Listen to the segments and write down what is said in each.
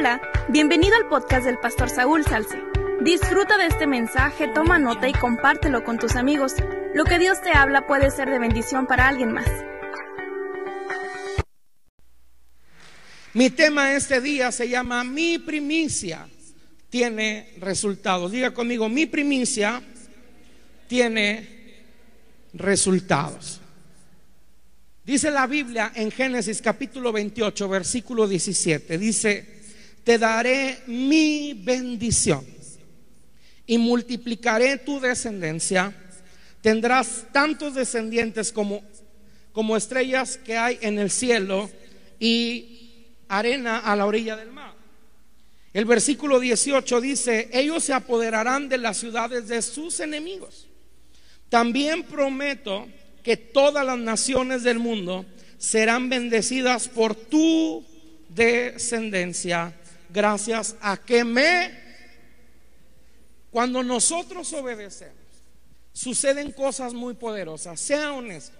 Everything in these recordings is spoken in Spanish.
Hola, bienvenido al podcast del pastor Saúl Salce. Disfruta de este mensaje, toma nota y compártelo con tus amigos. Lo que Dios te habla puede ser de bendición para alguien más. Mi tema este día se llama Mi primicia tiene resultados. Diga conmigo, mi primicia tiene resultados. Dice la Biblia en Génesis capítulo 28, versículo 17, dice, te daré mi bendición y multiplicaré tu descendencia. Tendrás tantos descendientes como, como estrellas que hay en el cielo y arena a la orilla del mar. El versículo 18 dice, ellos se apoderarán de las ciudades de sus enemigos. También prometo que todas las naciones del mundo serán bendecidas por tu descendencia, gracias a que me... Cuando nosotros obedecemos, suceden cosas muy poderosas. Sea honesto.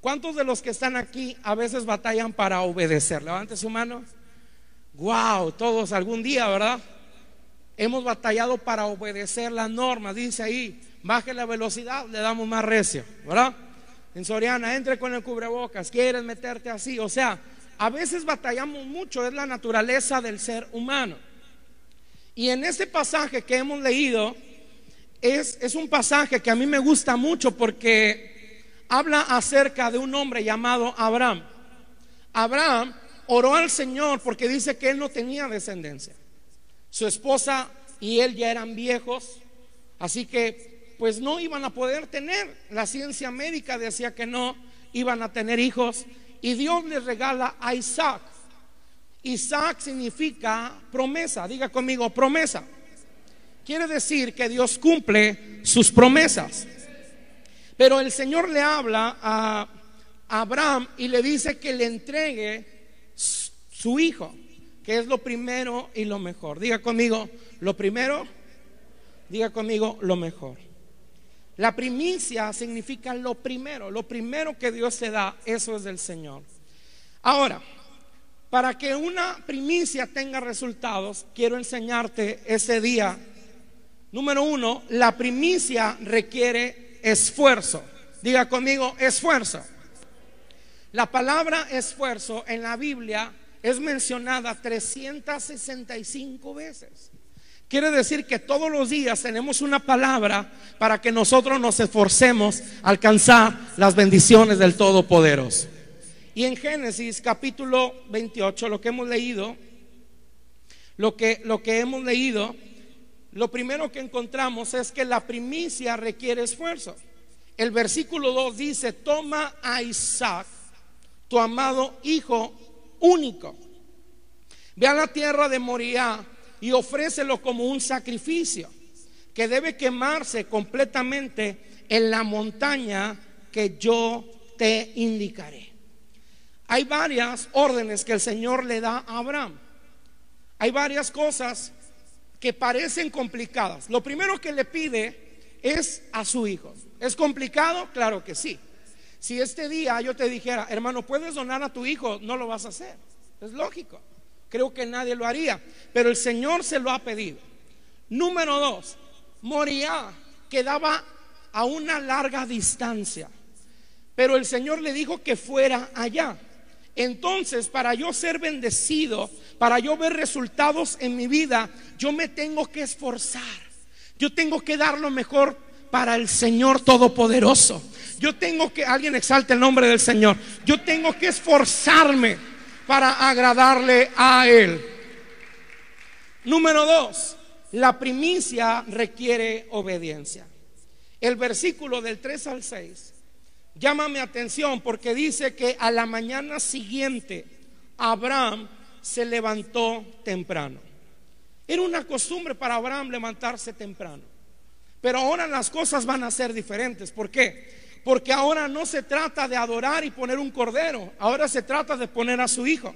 ¿Cuántos de los que están aquí a veces batallan para obedecer? Levante su mano. Wow, todos algún día, ¿verdad? Hemos batallado para obedecer las normas. Dice ahí, baje la velocidad, le damos más recio, ¿verdad? En Soriana, entre con el cubrebocas, quieres meterte así. O sea, a veces batallamos mucho, es la naturaleza del ser humano. Y en este pasaje que hemos leído, es, es un pasaje que a mí me gusta mucho porque habla acerca de un hombre llamado Abraham. Abraham oró al Señor porque dice que él no tenía descendencia. Su esposa y él ya eran viejos, así que pues no iban a poder tener. La ciencia médica decía que no iban a tener hijos y Dios les regala a Isaac. Isaac significa promesa, diga conmigo promesa. Quiere decir que Dios cumple sus promesas. Pero el Señor le habla a Abraham y le dice que le entregue su hijo, que es lo primero y lo mejor. Diga conmigo, lo primero, diga conmigo, lo mejor. La primicia significa lo primero, lo primero que Dios te da, eso es del Señor. Ahora, para que una primicia tenga resultados, quiero enseñarte ese día. Número uno, la primicia requiere esfuerzo. Diga conmigo, esfuerzo. La palabra esfuerzo en la Biblia es mencionada 365 veces. Quiere decir que todos los días tenemos una palabra para que nosotros nos esforcemos a alcanzar las bendiciones del Todopoderoso. Y en Génesis capítulo 28, lo que hemos leído, lo que, lo que hemos leído, lo primero que encontramos es que la primicia requiere esfuerzo. El versículo 2 dice, toma a Isaac, tu amado hijo único. Ve a la tierra de Moriah y ofrécelo como un sacrificio que debe quemarse completamente en la montaña que yo te indicaré. Hay varias órdenes que el Señor le da a Abraham. Hay varias cosas que parecen complicadas. Lo primero que le pide es a su hijo. ¿Es complicado? Claro que sí. Si este día yo te dijera, hermano, puedes donar a tu hijo, no lo vas a hacer. Es lógico. Creo que nadie lo haría. Pero el Señor se lo ha pedido. Número dos, Moría quedaba a una larga distancia. Pero el Señor le dijo que fuera allá. Entonces, para yo ser bendecido, para yo ver resultados en mi vida, yo me tengo que esforzar. Yo tengo que dar lo mejor para el Señor Todopoderoso. Yo tengo que, alguien exalte el nombre del Señor. Yo tengo que esforzarme para agradarle a Él. Número dos, la primicia requiere obediencia. El versículo del 3 al 6 llama mi atención porque dice que a la mañana siguiente Abraham se levantó temprano. Era una costumbre para Abraham levantarse temprano. Pero ahora las cosas van a ser diferentes. ¿Por qué? Porque ahora no se trata de adorar y poner un cordero, ahora se trata de poner a su hijo.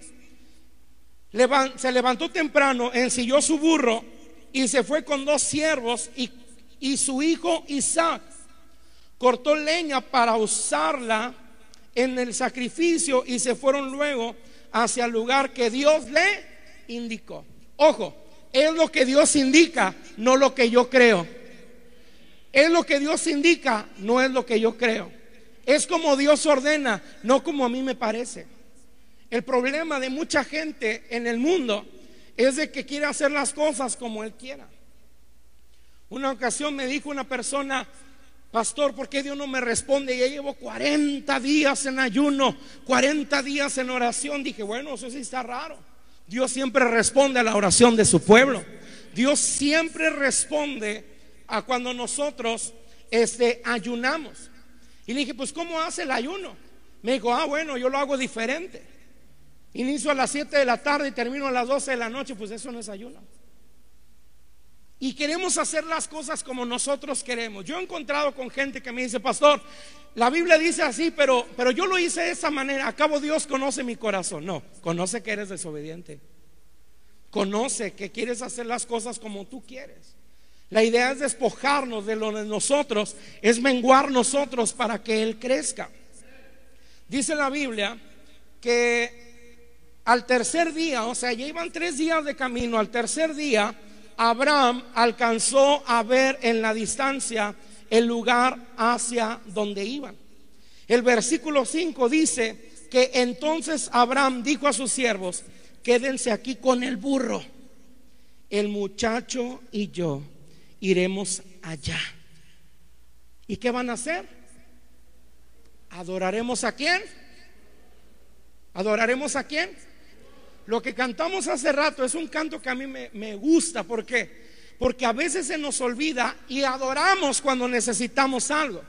Se levantó temprano, ensilló su burro y se fue con dos siervos y, y su hijo Isaac. Cortó leña para usarla en el sacrificio y se fueron luego hacia el lugar que Dios le indicó. Ojo, es lo que Dios indica, no lo que yo creo. Es lo que Dios indica, no es lo que yo creo. Es como Dios ordena, no como a mí me parece. El problema de mucha gente en el mundo es de que quiere hacer las cosas como Él quiera. Una ocasión me dijo una persona, pastor, ¿por qué Dios no me responde? Ya llevo 40 días en ayuno, 40 días en oración. Dije, bueno, eso sí está raro. Dios siempre responde a la oración de su pueblo. Dios siempre responde a cuando nosotros este, ayunamos. Y le dije, pues ¿cómo hace el ayuno? Me dijo, ah, bueno, yo lo hago diferente. Inicio a las 7 de la tarde y termino a las 12 de la noche, pues eso no es ayuno. Y queremos hacer las cosas como nosotros queremos. Yo he encontrado con gente que me dice, pastor, la Biblia dice así, pero, pero yo lo hice de esa manera. Acabo Dios conoce mi corazón. No, conoce que eres desobediente. Conoce que quieres hacer las cosas como tú quieres. La idea es despojarnos de lo de nosotros, es menguar nosotros para que Él crezca. Dice la Biblia que al tercer día, o sea, ya iban tres días de camino, al tercer día Abraham alcanzó a ver en la distancia el lugar hacia donde iban. El versículo 5 dice que entonces Abraham dijo a sus siervos, quédense aquí con el burro, el muchacho y yo iremos allá. ¿Y qué van a hacer? ¿Adoraremos a quién? ¿Adoraremos a quién? Lo que cantamos hace rato es un canto que a mí me, gusta. ¿Por qué? Porque a veces se nos olvida y adoramos cuando necesitamos algo.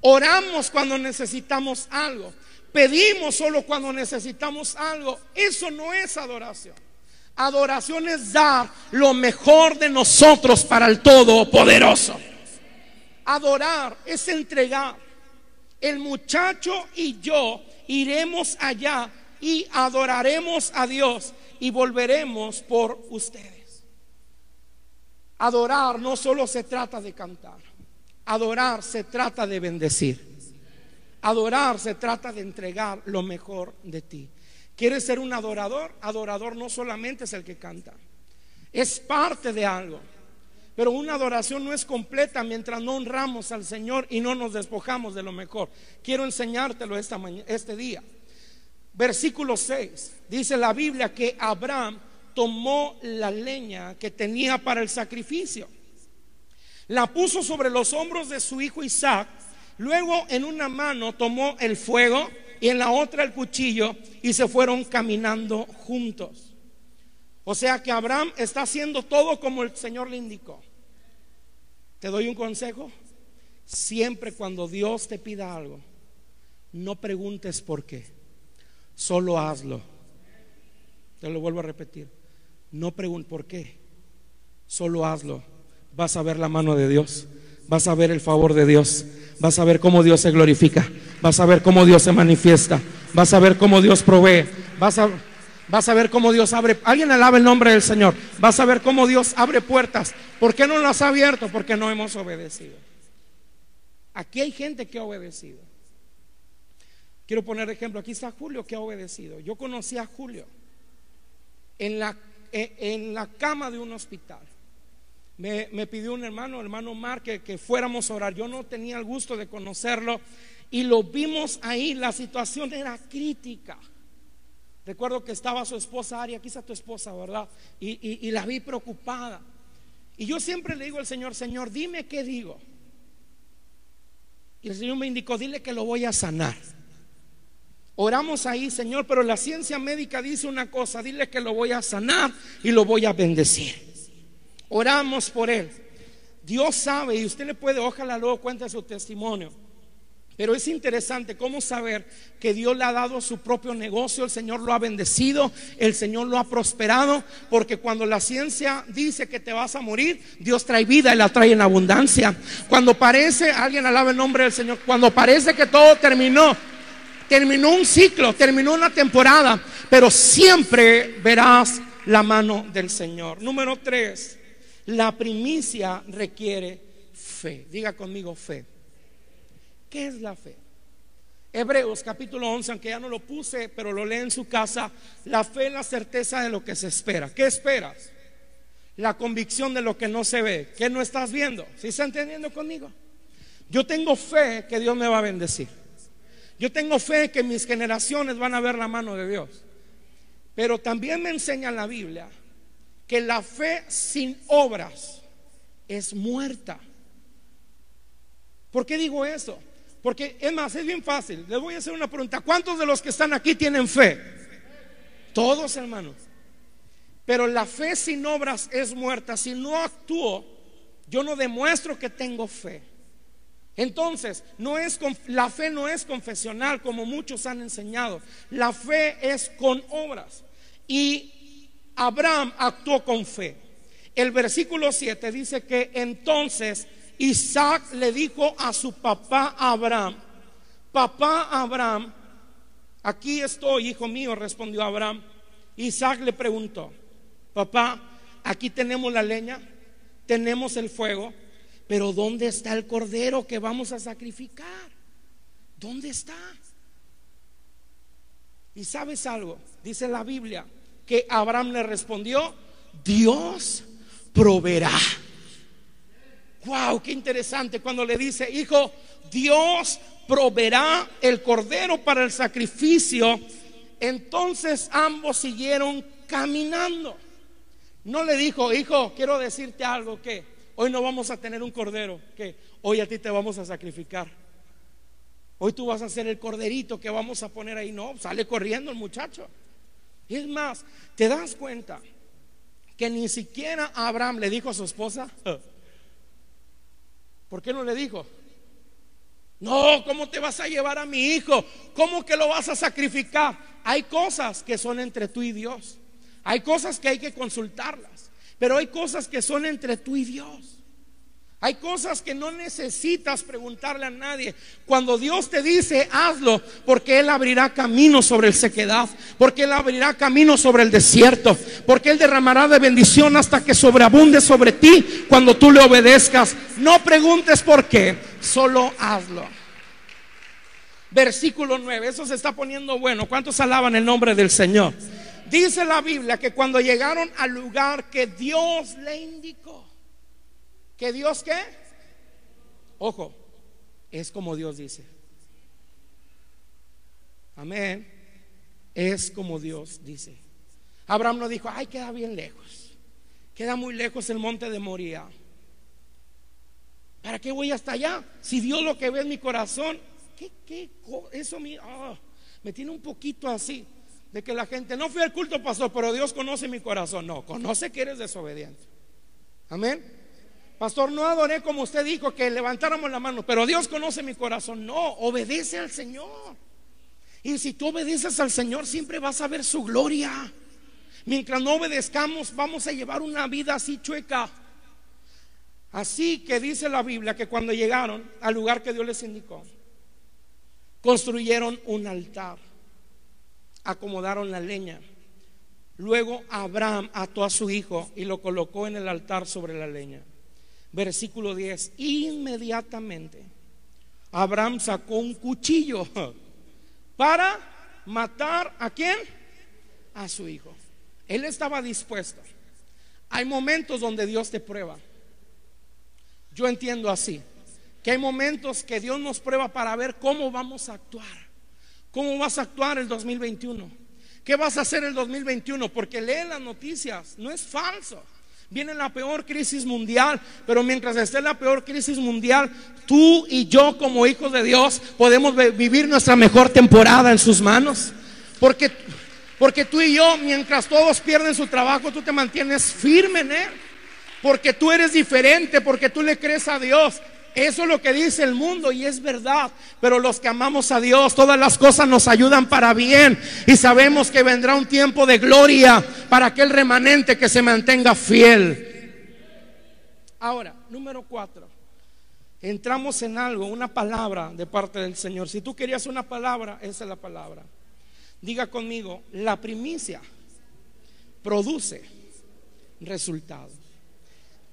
Oramos cuando necesitamos algo. Pedimos solo cuando necesitamos algo. Eso no es adoración. Adoración es dar lo mejor de nosotros para el Todopoderoso. Adorar es entregar. El muchacho y yo iremos allá y adoraremos a Dios y volveremos por ustedes. Adorar no solo se trata de cantar, adorar se trata de bendecir. Adorar se trata de entregar lo mejor de ti. ¿Quieres ser un adorador? Adorador no solamente es el que canta, es parte de algo. Pero una adoración no es completa mientras no honramos al Señor y no nos despojamos de lo mejor. Quiero enseñártelo esta este día. Versículo 6. Dice la Biblia que Abraham tomó la leña que tenía para el sacrificio. La puso sobre los hombros de su hijo Isaac. Luego en una mano tomó el fuego y en la otra el cuchillo y se fueron caminando juntos. O sea que Abraham está haciendo todo como el Señor le indicó. Te doy un consejo. Siempre cuando Dios te pida algo, no preguntes por qué. Solo hazlo. Te lo vuelvo a repetir. No preguntes por qué. Solo hazlo. Vas a ver la mano de Dios. Vas a ver el favor de Dios. Vas a ver cómo Dios se glorifica. Vas a ver cómo Dios se manifiesta. Vas a ver cómo Dios provee. Vas a, vas a ver cómo Dios abre. Alguien alaba el nombre del Señor. Vas a ver cómo Dios abre puertas. ¿Por qué no las ha abierto? Porque no hemos obedecido. Aquí hay gente que ha obedecido. Quiero poner ejemplo, aquí está Julio que ha obedecido. Yo conocí a Julio en la, e, en la cama de un hospital. Me, pidió un hermano, hermano Mar, que, fuéramos a orar. Yo no tenía el gusto de conocerlo y lo vimos ahí. La situación era crítica. Recuerdo que estaba su esposa Aria, está tu esposa, ¿verdad? Y, y, la vi preocupada. Y yo siempre le digo al Señor, Señor, dime qué digo. Y el Señor me indicó, dile que lo voy a sanar. Oramos ahí, Señor, pero la ciencia médica dice una cosa, dile que lo voy a sanar y lo voy a bendecir. Oramos por él. Dios sabe y usted le puede, ojalá luego cuente su testimonio. Pero es interesante cómo saber que Dios le ha dado su propio negocio, el Señor lo ha bendecido, el Señor lo ha prosperado, porque cuando la ciencia dice que te vas a morir, Dios trae vida y la trae en abundancia. Cuando parece, alguien alaba el nombre del Señor, cuando parece que todo terminó, terminó un ciclo, terminó una temporada, pero siempre verás la mano del Señor. Número tres, la primicia requiere fe. Diga conmigo fe. ¿Qué es la fe? Hebreos capítulo 11, aunque ya no lo puse, pero lo lee en su casa. La fe es la certeza de lo que se espera. ¿Qué esperas? la convicción de lo que no se ve, que no estás viendo. ¿Sí está entendiendo conmigo? Yo tengo fe que Dios me va a bendecir. Yo tengo fe que mis generaciones van a ver la mano de Dios. Pero también me enseña la Biblia que la fe sin obras es muerta. ¿Por qué digo eso? Porque es más, es bien fácil. Les voy a hacer una pregunta. ¿Cuántos de los que están aquí tienen fe? Todos, hermanos. Pero la fe sin obras es muerta. Si no actúo, yo no demuestro que tengo fe. Entonces, no es la fe no es confesional como muchos han enseñado. La fe es con obras. Y Abraham actuó con fe. El versículo 7 dice que entonces Isaac le dijo a su papá Abraham, papá Abraham, aquí estoy, hijo mío, respondió Abraham. Isaac le preguntó, papá, aquí tenemos la leña, tenemos el fuego, pero ¿dónde está el cordero que vamos a sacrificar? ¿Dónde está? Y sabes algo, dice la Biblia, que Abraham le respondió, Dios proveerá. Wow, qué interesante cuando le dice, hijo, Dios proveerá el cordero para el sacrificio. Entonces ambos siguieron caminando. No le dijo, hijo, quiero decirte algo que hoy no vamos a tener un cordero, que hoy a ti te vamos a sacrificar. Hoy tú vas a ser el corderito que vamos a poner ahí. No, sale corriendo el muchacho. Es más, te das cuenta que ni siquiera Abraham le dijo a su esposa, ¿Por qué no le dijo? No, ¿cómo te vas a llevar a mi hijo? ¿Cómo que lo vas a sacrificar? Hay cosas que son entre tú y Dios. Hay cosas que hay que consultarlas. Pero hay cosas que son entre tú y Dios. Hay cosas que no necesitas preguntarle a nadie. Cuando Dios te dice, hazlo, porque Él abrirá camino sobre el sequedad, porque Él abrirá camino sobre el desierto, porque Él derramará de bendición hasta que sobreabunde sobre ti cuando tú le obedezcas. No preguntes por qué, solo hazlo. Versículo 9, eso se está poniendo bueno. ¿Cuántos alaban el nombre del Señor? Dice la Biblia que cuando llegaron al lugar que Dios le indicó, ¿Que Dios qué? Ojo, es como Dios dice. Amén. Es como Dios dice. Abraham no dijo, ay, queda bien lejos. Queda muy lejos el monte de Moría. ¿Para qué voy hasta allá? Si Dios lo que ve en mi corazón, ¿qué, qué, eso me, ah, me tiene un poquito así. De que la gente, no fui al culto pastor, pero Dios conoce mi corazón. No, conoce que eres desobediente. Amén. Pastor, no adoré como usted dijo que levantáramos la mano, pero Dios conoce mi corazón. No, obedece al Señor. Y si tú obedeces al Señor, siempre vas a ver su gloria. Mientras no obedezcamos, vamos a llevar una vida así chueca. Así que dice la Biblia que cuando llegaron al lugar que Dios les indicó, construyeron un altar, acomodaron la leña. Luego Abraham ató a su hijo y lo colocó en el altar sobre la leña versículo 10, inmediatamente Abraham sacó un cuchillo para matar a quién? A su hijo. Él estaba dispuesto. Hay momentos donde Dios te prueba. Yo entiendo así, que hay momentos que Dios nos prueba para ver cómo vamos a actuar. ¿Cómo vas a actuar el 2021? ¿Qué vas a hacer el 2021? Porque lee las noticias, no es falso. Viene la peor crisis mundial, pero mientras esté la peor crisis mundial, tú y yo como hijos de Dios podemos vivir nuestra mejor temporada en sus manos. Porque, porque tú y yo, mientras todos pierden su trabajo, tú te mantienes firme en Él. Porque tú eres diferente, porque tú le crees a Dios. Eso es lo que dice el mundo y es verdad. Pero los que amamos a Dios, todas las cosas nos ayudan para bien. Y sabemos que vendrá un tiempo de gloria para aquel remanente que se mantenga fiel. Ahora, número cuatro. Entramos en algo, una palabra de parte del Señor. Si tú querías una palabra, esa es la palabra. Diga conmigo, la primicia produce resultados.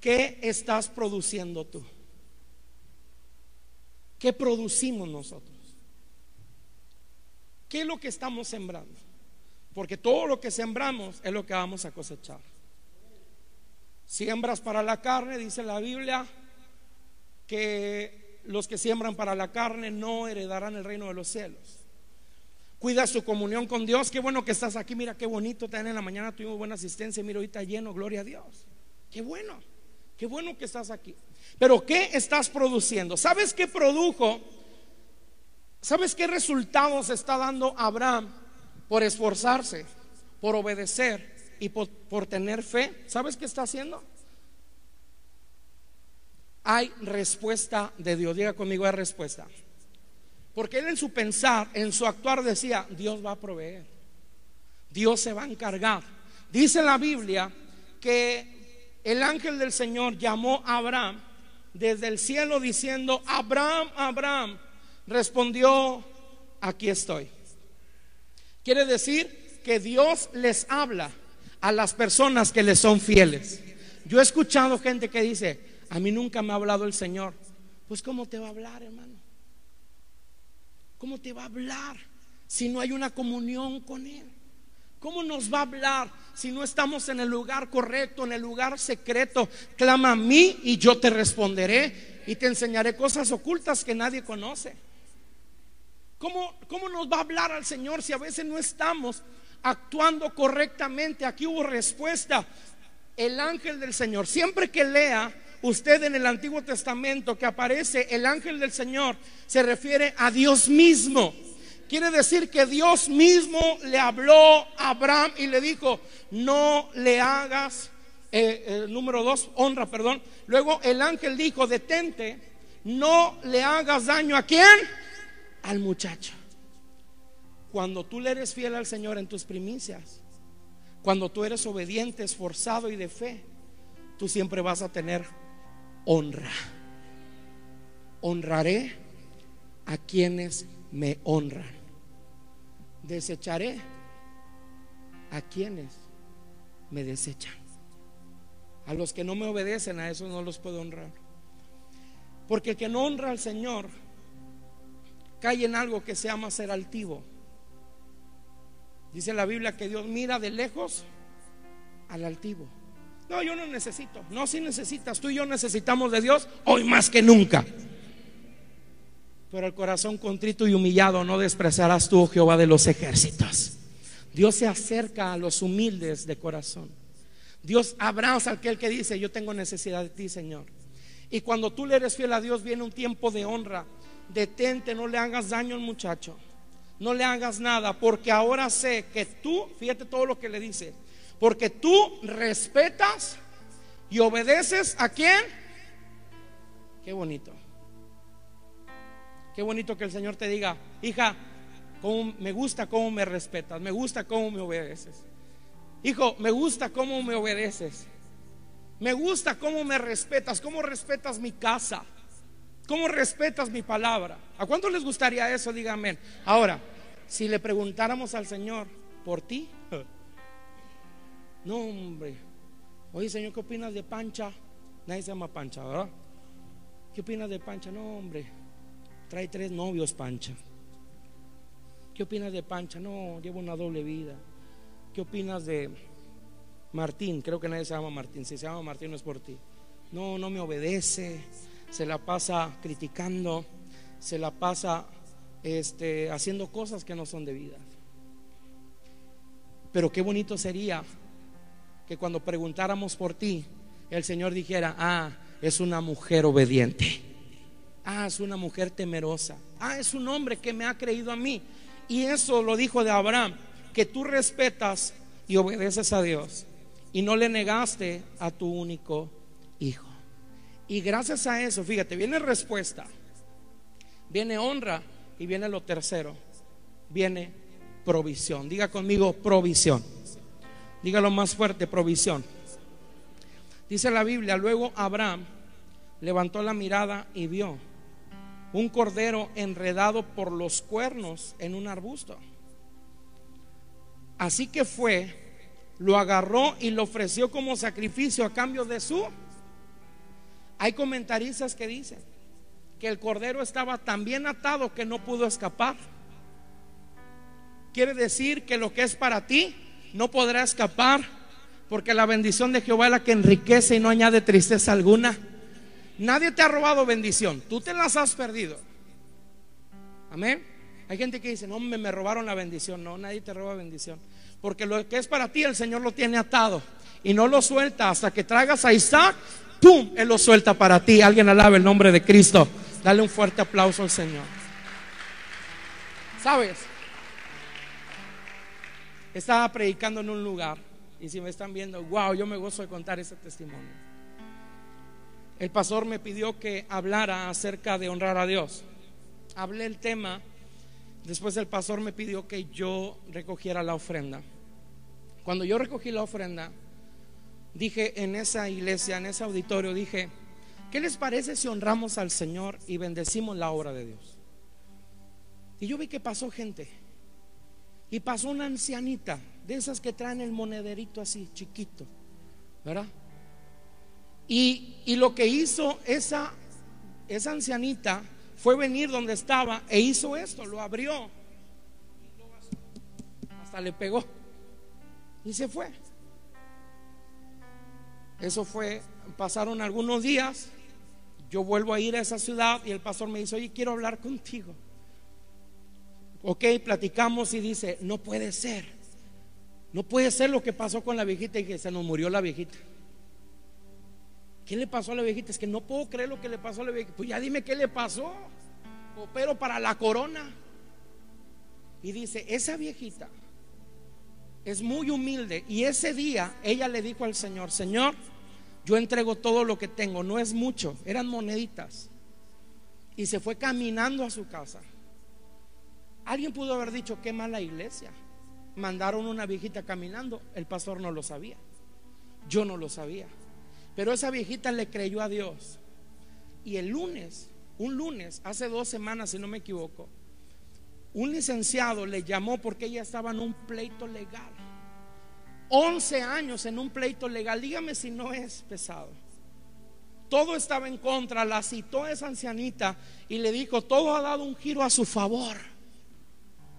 ¿Qué estás produciendo tú? ¿Qué producimos nosotros? ¿Qué es lo que estamos sembrando? Porque todo lo que sembramos es lo que vamos a cosechar. Siembras para la carne, dice la Biblia, que los que siembran para la carne no heredarán el reino de los cielos. Cuida su comunión con Dios. Qué bueno que estás aquí. Mira qué bonito. También en la mañana tuvimos buena asistencia. Mira, ahorita lleno. Gloria a Dios. Qué bueno. Qué bueno que estás aquí. Pero ¿qué estás produciendo? ¿Sabes qué produjo? ¿Sabes qué resultados está dando Abraham por esforzarse, por obedecer y por, por tener fe? ¿Sabes qué está haciendo? Hay respuesta de Dios. Diga conmigo, hay respuesta. Porque él en su pensar, en su actuar decía, Dios va a proveer, Dios se va a encargar. Dice la Biblia que el ángel del Señor llamó a Abraham desde el cielo diciendo, Abraham, Abraham, respondió, aquí estoy. Quiere decir que Dios les habla a las personas que le son fieles. Yo he escuchado gente que dice, a mí nunca me ha hablado el Señor. Pues ¿cómo te va a hablar, hermano? ¿Cómo te va a hablar si no hay una comunión con Él? ¿Cómo nos va a hablar si no estamos en el lugar correcto, en el lugar secreto? Clama a mí y yo te responderé y te enseñaré cosas ocultas que nadie conoce. ¿Cómo, ¿Cómo nos va a hablar al Señor si a veces no estamos actuando correctamente? Aquí hubo respuesta. El ángel del Señor, siempre que lea usted en el Antiguo Testamento que aparece el ángel del Señor, se refiere a Dios mismo. Quiere decir que Dios mismo le habló a Abraham y le dijo, no le hagas, eh, número dos, honra, perdón. Luego el ángel dijo, detente, no le hagas daño a quién? Al muchacho. Cuando tú le eres fiel al Señor en tus primicias, cuando tú eres obediente, esforzado y de fe, tú siempre vas a tener honra. Honraré a quienes me honran. Desecharé a quienes me desechan. A los que no me obedecen, a eso no los puedo honrar. Porque el que no honra al Señor cae en algo que se llama ser altivo. Dice la Biblia que Dios mira de lejos al altivo. No, yo no necesito. No, si necesitas. Tú y yo necesitamos de Dios hoy más que nunca. Pero el corazón contrito y humillado no despreciarás tú, oh Jehová de los ejércitos. Dios se acerca a los humildes de corazón. Dios abraza a aquel que dice, yo tengo necesidad de ti, Señor. Y cuando tú le eres fiel a Dios, viene un tiempo de honra. Detente, no le hagas daño al muchacho. No le hagas nada, porque ahora sé que tú, fíjate todo lo que le dice, porque tú respetas y obedeces a quién. Qué bonito. Qué bonito que el Señor te diga, hija, me gusta cómo me respetas, me gusta cómo me obedeces. Hijo, me gusta cómo me obedeces. Me gusta cómo me respetas, cómo respetas mi casa, cómo respetas mi palabra. ¿A cuánto les gustaría eso? Díganme. Ahora, si le preguntáramos al Señor por ti, no, hombre. Oye, Señor, ¿qué opinas de Pancha? Nadie se llama Pancha, ¿verdad? ¿Qué opinas de Pancha? No, hombre. Trae tres novios, Pancha. ¿Qué opinas de Pancha? No, lleva una doble vida. ¿Qué opinas de Martín? Creo que nadie se llama Martín. Si se llama Martín no es por ti. No, no me obedece. Se la pasa criticando. Se la pasa este, haciendo cosas que no son debidas. Pero qué bonito sería que cuando preguntáramos por ti, el Señor dijera, ah, es una mujer obediente. Ah, es una mujer temerosa. Ah, es un hombre que me ha creído a mí. Y eso lo dijo de Abraham, que tú respetas y obedeces a Dios. Y no le negaste a tu único hijo. Y gracias a eso, fíjate, viene respuesta, viene honra y viene lo tercero, viene provisión. Diga conmigo provisión. Dígalo más fuerte, provisión. Dice la Biblia, luego Abraham levantó la mirada y vio un cordero enredado por los cuernos en un arbusto. Así que fue, lo agarró y lo ofreció como sacrificio a cambio de su. Hay comentaristas que dicen que el cordero estaba tan bien atado que no pudo escapar. Quiere decir que lo que es para ti no podrá escapar Porque la bendición de Jehová es la que enriquece y no añade tristeza alguna. Nadie te ha robado bendición, tú te las has perdido. Amén. Hay gente que dice, no, me, robaron la bendición. No, nadie te roba bendición. Porque lo que es para ti, el Señor lo tiene atado. Y no lo suelta hasta que traigas a Isaac. ¡Pum! Él lo suelta para ti. Alguien alabe el nombre de Cristo. Dale un fuerte aplauso al Señor. ¿Sabes? Estaba predicando en un lugar. Y si me están viendo, wow, yo me gozo de contar ese testimonio. El pastor me pidió que hablara acerca de honrar a Dios. Hablé el tema Después el pastor me pidió que yo recogiera la ofrenda. Cuando yo recogí la ofrenda, dije en esa iglesia, en ese auditorio, dije, ¿qué les parece si honramos al Señor y bendecimos la obra de Dios? Y yo vi que pasó gente. Y pasó una ancianita, de esas que traen el monederito así, chiquito, ¿verdad? Y, lo que hizo esa, esa ancianita fue venir donde estaba e hizo esto, lo abrió. Hasta le pegó. Y se fue. Eso fue, pasaron algunos días. Yo vuelvo a ir a esa ciudad y el pastor me dice, oye, quiero hablar contigo. Ok, platicamos y dice, no puede ser. No puede ser lo que pasó con la viejita y que se nos murió la viejita. ¿Qué le pasó a la viejita? Es que no puedo creer lo que le pasó a la viejita. Pues ya dime qué le pasó. Pero para la corona. Y dice, esa viejita es muy humilde. Y ese día ella le dijo al Señor, Señor, yo entrego todo lo que tengo. No es mucho, eran moneditas. Y se fue caminando a su casa. Alguien pudo haber dicho, qué mala iglesia. Mandaron una viejita caminando. El pastor no lo sabía. Yo no lo sabía. Pero esa viejita le creyó a Dios. Y el lunes, un lunes, hace dos semanas si no me equivoco, un licenciado le llamó porque ella estaba en un pleito legal. 11 años en un pleito legal. Dígame si no es pesado. Todo estaba en contra. La citó esa ancianita y le dijo, todo ha dado un giro a su favor.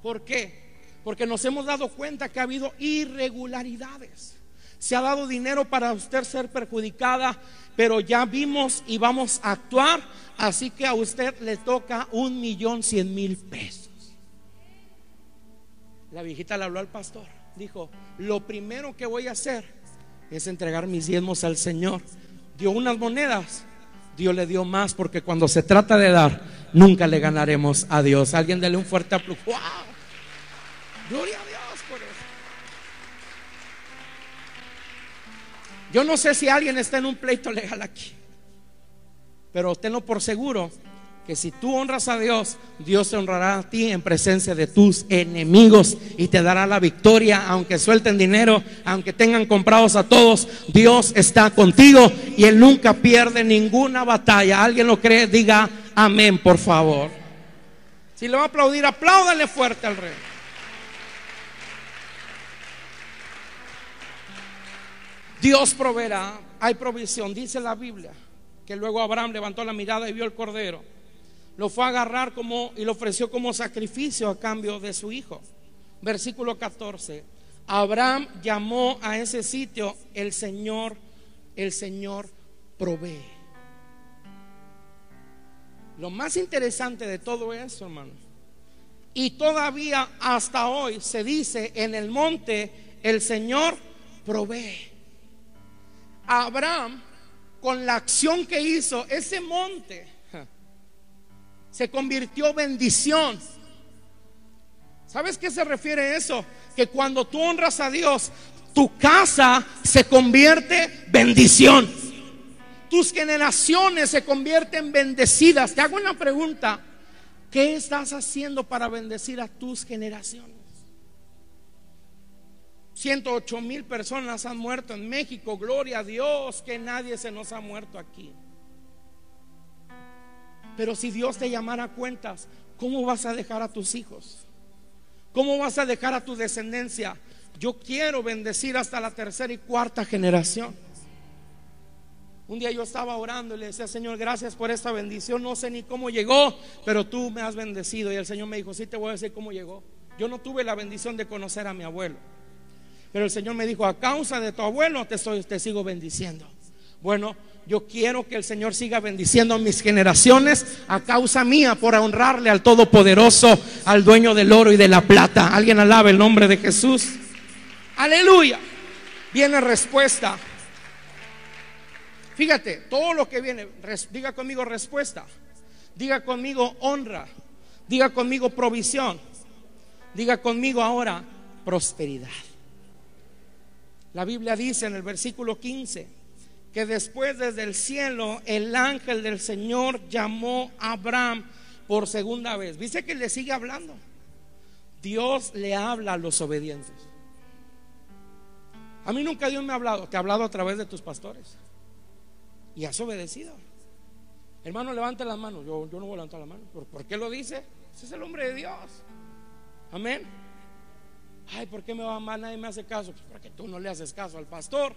¿Por qué? Porque nos hemos dado cuenta que ha habido irregularidades se ha dado dinero para usted ser perjudicada, pero ya vimos y vamos a actuar, así que a usted le toca un millón cien mil pesos. La viejita le habló al pastor, dijo, lo primero que voy a hacer es entregar mis diezmos al Señor. Dio unas monedas, Dios le dio más, porque cuando se trata de dar, nunca le ganaremos a Dios. Alguien dele un fuerte aplauso. ¡Wow! Gloria Yo no sé si alguien está en un pleito legal aquí, pero tenlo por seguro que si tú honras a Dios, Dios te honrará a ti en presencia de tus enemigos y te dará la victoria, aunque suelten dinero, aunque tengan comprados a todos, Dios está contigo y Él nunca pierde ninguna batalla. ¿Alguien lo cree? Diga amén, por favor. Si le va a aplaudir, apláudale fuerte al rey. Dios proveerá, hay provisión, dice la Biblia, que luego Abraham levantó la mirada y vio el cordero. Lo fue a agarrar como y lo ofreció como sacrificio a cambio de su hijo. Versículo 14. Abraham llamó a ese sitio el Señor, el Señor provee. Lo más interesante de todo eso, hermano, y todavía hasta hoy se dice en el monte, el Señor provee. Abraham, con la acción que hizo, ese monte se convirtió bendición. ¿Sabes qué se refiere eso? Que cuando tú honras a Dios, tu casa se convierte bendición. Tus generaciones se convierten bendecidas. Te hago una pregunta. ¿Qué estás haciendo para bendecir a tus generaciones? 108 mil personas han muerto en México. Gloria a Dios que nadie se nos ha muerto aquí. Pero si Dios te llamara a cuentas, ¿cómo vas a dejar a tus hijos? ¿Cómo vas a dejar a tu descendencia? Yo quiero bendecir hasta la tercera y cuarta generación. Un día yo estaba orando y le decía, Señor, gracias por esta bendición. No sé ni cómo llegó, pero tú me has bendecido. Y el Señor me dijo, sí te voy a decir cómo llegó. Yo no tuve la bendición de conocer a mi abuelo. Pero el Señor me dijo, a causa de tu abuelo te, sigo bendiciendo. Bueno, yo quiero que el Señor siga bendiciendo a mis generaciones a causa mía por honrarle al Todopoderoso, al dueño del oro y de la plata. Alguien alaba el nombre de Jesús. Aleluya. Viene respuesta. Fíjate, todo lo que viene, diga conmigo respuesta, diga conmigo honra, diga conmigo provisión, diga conmigo ahora prosperidad. La Biblia dice en el versículo 15 que después desde el cielo el ángel del Señor llamó a Abraham por segunda vez. Dice que le sigue hablando. Dios le habla a los obedientes. A mí nunca Dios me ha hablado, te ha hablado a través de tus pastores. Y has obedecido. Hermano, levanta las manos. Yo, yo no voy a levantar la mano. ¿Por, qué lo dice? Ese es el hombre de Dios. Amén. Ay, ¿por qué me va mal? Nadie me hace caso. Pues porque tú no le haces caso al pastor.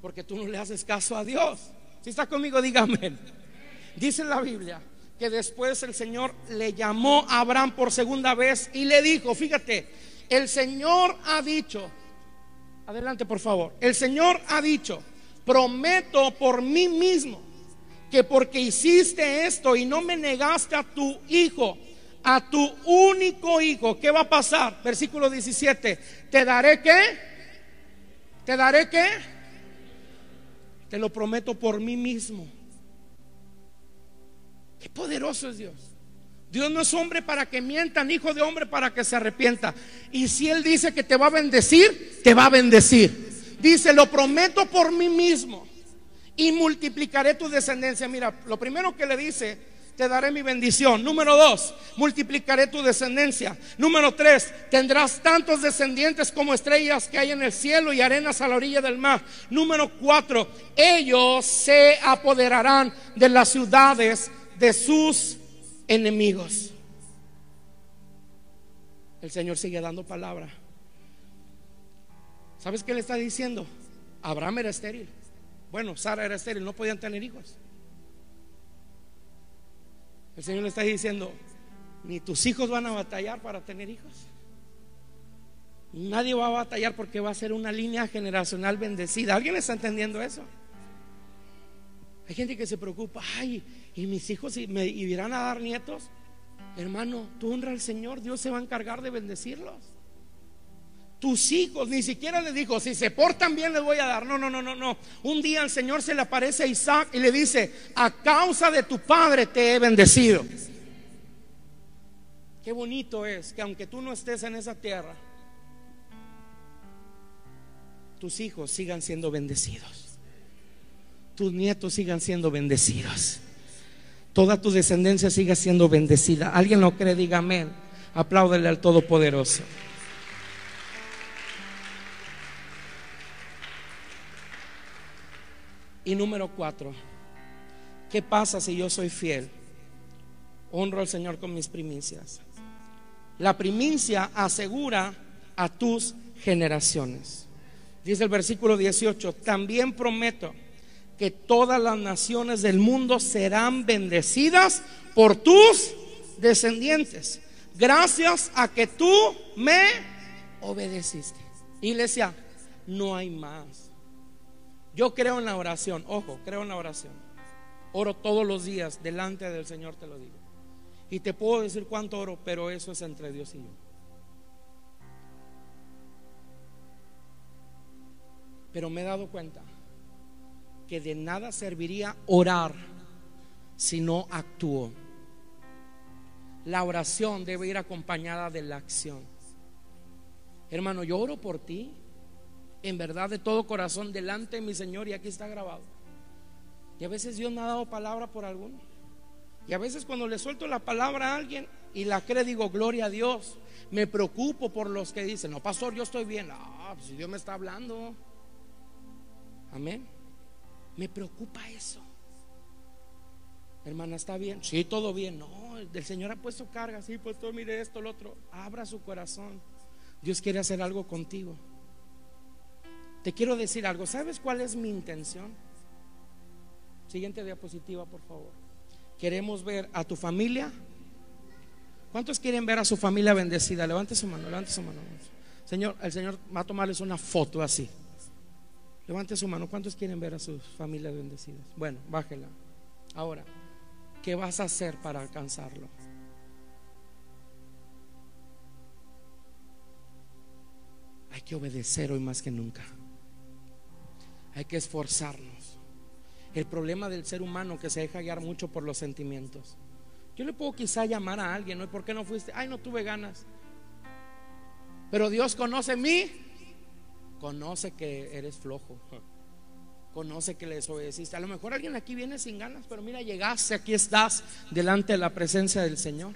Porque tú no le haces caso a Dios. Si está conmigo, dígame. Dice la Biblia que después el Señor le llamó a Abraham por segunda vez y le dijo, fíjate, el Señor ha dicho, adelante por favor, el Señor ha dicho, prometo por mí mismo que porque hiciste esto y no me negaste a tu hijo, a tu hijo, ¿qué va a pasar? Versículo 17, ¿te daré qué? ¿Te daré qué? Te lo prometo por mí mismo. Qué poderoso es Dios. Dios no es hombre para que mientan, hijo de hombre para que se arrepienta. Y si Él dice que te va a bendecir, te va a bendecir. Dice, lo prometo por mí mismo y multiplicaré tu descendencia. Mira, lo primero que le dice, te daré mi bendición. Número dos, multiplicaré tu descendencia. Número tres, tendrás tantos descendientes como estrellas que hay en el cielo y arenas a la orilla del mar. Número cuatro, ellos se apoderarán de las ciudades de sus enemigos. El Señor sigue dando palabra. ¿Sabes qué le está diciendo? Abraham era estéril. Bueno, Sara era estéril, no podían tener hijos. El Señor le está diciendo, ni tus hijos van a batallar para tener hijos. Nadie va a batallar porque va a ser una línea generacional bendecida. ¿Alguien está entendiendo eso? Hay gente que se preocupa, ay, y mis hijos me irán a dar nietos. Hermano, tú honra al Señor, Dios se va a encargar de bendecirlos tus hijos, ni siquiera le dijo, si se portan bien les voy a dar. No, no, no, no, no. Un día el Señor se le aparece a Isaac y le dice, a causa de tu padre te he bendecido. Qué bonito es que aunque tú no estés en esa tierra, tus hijos sigan siendo bendecidos. Tus nietos sigan siendo bendecidos. Toda tu descendencia siga siendo bendecida. ¿Alguien lo cree? Diga amén. Apláudele al Todopoderoso. Y número cuatro, ¿qué pasa si yo soy fiel? Honro al Señor con mis primicias. La primicia asegura a tus generaciones. Dice el versículo 18, también prometo que todas las naciones del mundo serán bendecidas por tus descendientes, gracias a que tú me obedeciste. Iglesia, no hay más. Yo creo en la oración, ojo, creo en la oración. Oro todos los días delante del Señor, te lo digo. Y te puedo decir cuánto oro, pero eso es entre Dios y yo. Pero me he dado cuenta que de nada serviría orar si no actúo. La oración debe ir acompañada de la acción. Hermano, yo oro por ti en verdad de todo corazón delante de mi Señor y aquí está grabado. Y a veces Dios me ha dado palabra por alguno. Y a veces cuando le suelto la palabra a alguien y la cree, digo, gloria a Dios. Me preocupo por los que dicen, no, pastor, yo estoy bien. Ah, pues si Dios me está hablando. Amén. Me preocupa eso. Hermana, ¿está bien? Sí, todo bien. No, el Señor ha puesto carga. Sí, pues todo mire esto, lo otro. Abra su corazón. Dios quiere hacer algo contigo. Te quiero decir algo. ¿Sabes cuál es mi intención? Siguiente diapositiva, por favor. Queremos ver a tu familia. ¿Cuántos quieren ver a su familia bendecida? Levante su mano, levante su mano. Señor, el Señor va a tomarles una foto así. Levante su mano. ¿Cuántos quieren ver a sus familias bendecidas? Bueno, bájela. Ahora, ¿qué vas a hacer para alcanzarlo? Hay que obedecer hoy más que nunca. Hay que esforzarnos. El problema del ser humano que se deja guiar mucho por los sentimientos. Yo le puedo quizá llamar a alguien, ¿no? ¿Por qué no fuiste? Ay, no tuve ganas. Pero Dios conoce mí. Conoce que eres flojo. Conoce que le desobedeciste. A lo mejor alguien aquí viene sin ganas, pero mira, llegaste, aquí estás delante de la presencia del Señor.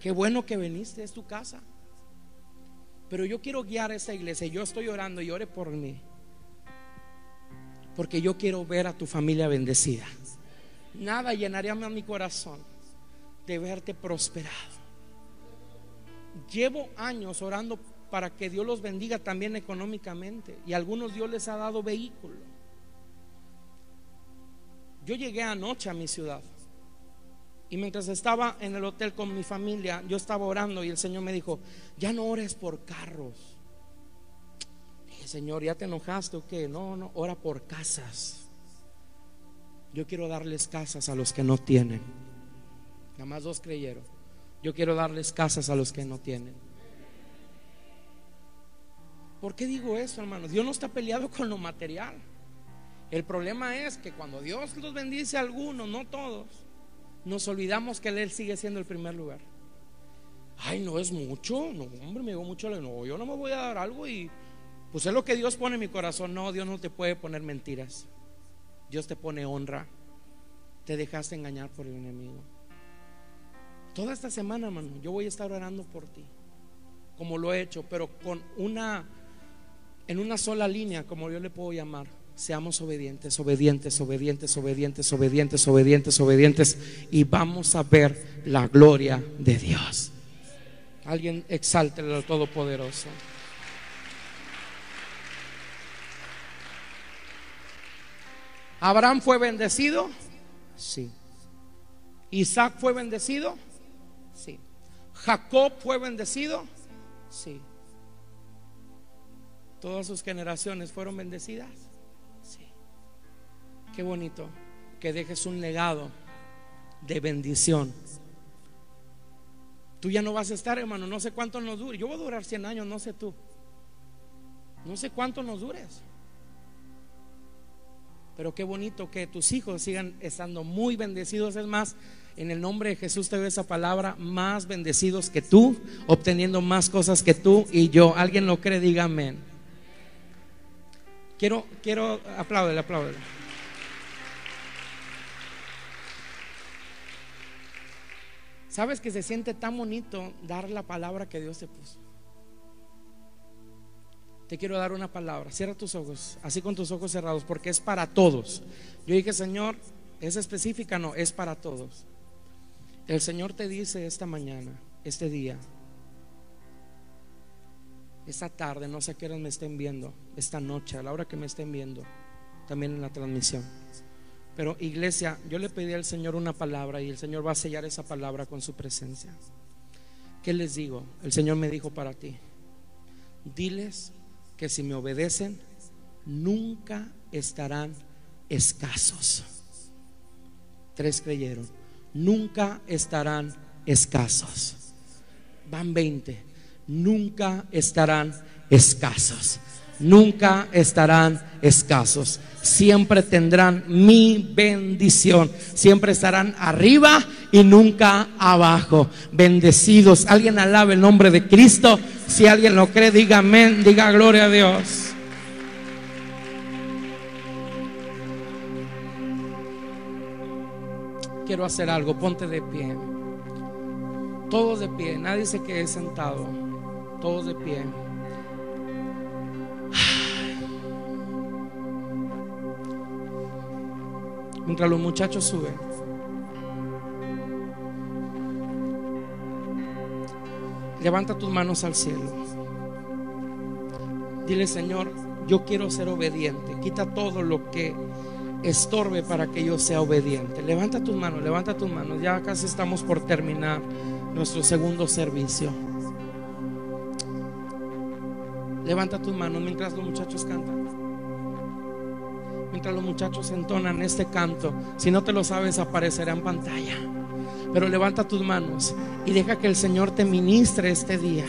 Qué bueno que viniste, es tu casa. Pero yo quiero guiar a esa iglesia. Yo estoy orando y ore por mí. Porque yo quiero ver a tu familia bendecida. Nada llenaría mi corazón de verte prosperado. Llevo años orando para que Dios los bendiga también económicamente. Y a algunos Dios les ha dado vehículo. Yo llegué anoche a mi ciudad. Y mientras estaba en el hotel con mi familia, yo estaba orando y el Señor me dijo, ya no ores por carros. Señor, ¿ya te enojaste o qué? No, no, ora por casas. Yo quiero darles casas a los que no tienen. Nada más dos creyeron. Yo quiero darles casas a los que no tienen. ¿Por qué digo eso, hermano? Dios no está peleado con lo material. El problema es que cuando Dios los bendice a algunos, no todos, nos olvidamos que Él sigue siendo el primer lugar. Ay, no es mucho, no, hombre, me digo mucho, no, yo no me voy a dar algo y pues es lo que Dios pone en mi corazón. No, Dios no te puede poner mentiras. Dios te pone honra. Te dejaste engañar por el enemigo. Toda esta semana, hermano, yo voy a estar orando por ti, como lo he hecho, pero con una, en una sola línea, como yo le puedo llamar seamos obedientes, obedientes, obedientes, obedientes, obedientes, obedientes, obedientes, y vamos a ver la gloria de Dios. Alguien exalte al Todopoderoso. ¿Abraham fue bendecido? Sí. ¿Isaac fue bendecido? Sí. ¿Jacob fue bendecido? Sí. ¿Todas sus generaciones fueron bendecidas? Qué bonito que dejes un legado de bendición. Tú ya no vas a estar, hermano, no sé cuánto nos dure. Yo voy a durar 100 años, no sé tú. No sé cuánto nos dures. Pero qué bonito que tus hijos sigan estando muy bendecidos. Es más, en el nombre de Jesús te doy esa palabra, más bendecidos que tú, obteniendo más cosas que tú y yo. ¿Alguien lo cree? Diga amén. Quiero, quiero, apláudele, apláudele. ¿Sabes que se siente tan bonito dar la palabra que Dios te puso? Te quiero dar una palabra. Cierra tus ojos, así con tus ojos cerrados, porque es para todos. Yo dije, Señor, es específica, no, es para todos. El Señor te dice esta mañana, este día, esta tarde, no sé a qué hora me estén viendo, esta noche, a la hora que me estén viendo, también en la transmisión. Pero iglesia, yo le pedí al Señor una palabra y el Señor va a sellar esa palabra con su presencia. ¿Qué les digo? El Señor me dijo para ti, diles que si me obedecen, nunca estarán escasos. Tres creyeron, nunca estarán escasos. Van 20, nunca estarán escasos. Nunca estarán escasos siempre tendrán mi bendición. Siempre estarán arriba y nunca abajo. Bendecidos. Alguien alabe el nombre de Cristo. Si alguien lo cree, diga amén, diga gloria a Dios. Quiero hacer algo, ponte de pie. Todos de pie, nadie se quede sentado. Todos de pie. Mientras los muchachos suben. Levanta tus manos al cielo. Dile, Señor, yo quiero ser obediente. Quita todo lo que estorbe para que yo sea obediente. Levanta tus manos, levanta tus manos. Ya casi estamos por terminar nuestro segundo servicio. Levanta tus manos mientras los muchachos cantan. Mientras los muchachos entonan este canto, si no te lo sabes, aparecerá en pantalla. Pero levanta tus manos y deja que el Señor te ministre este día.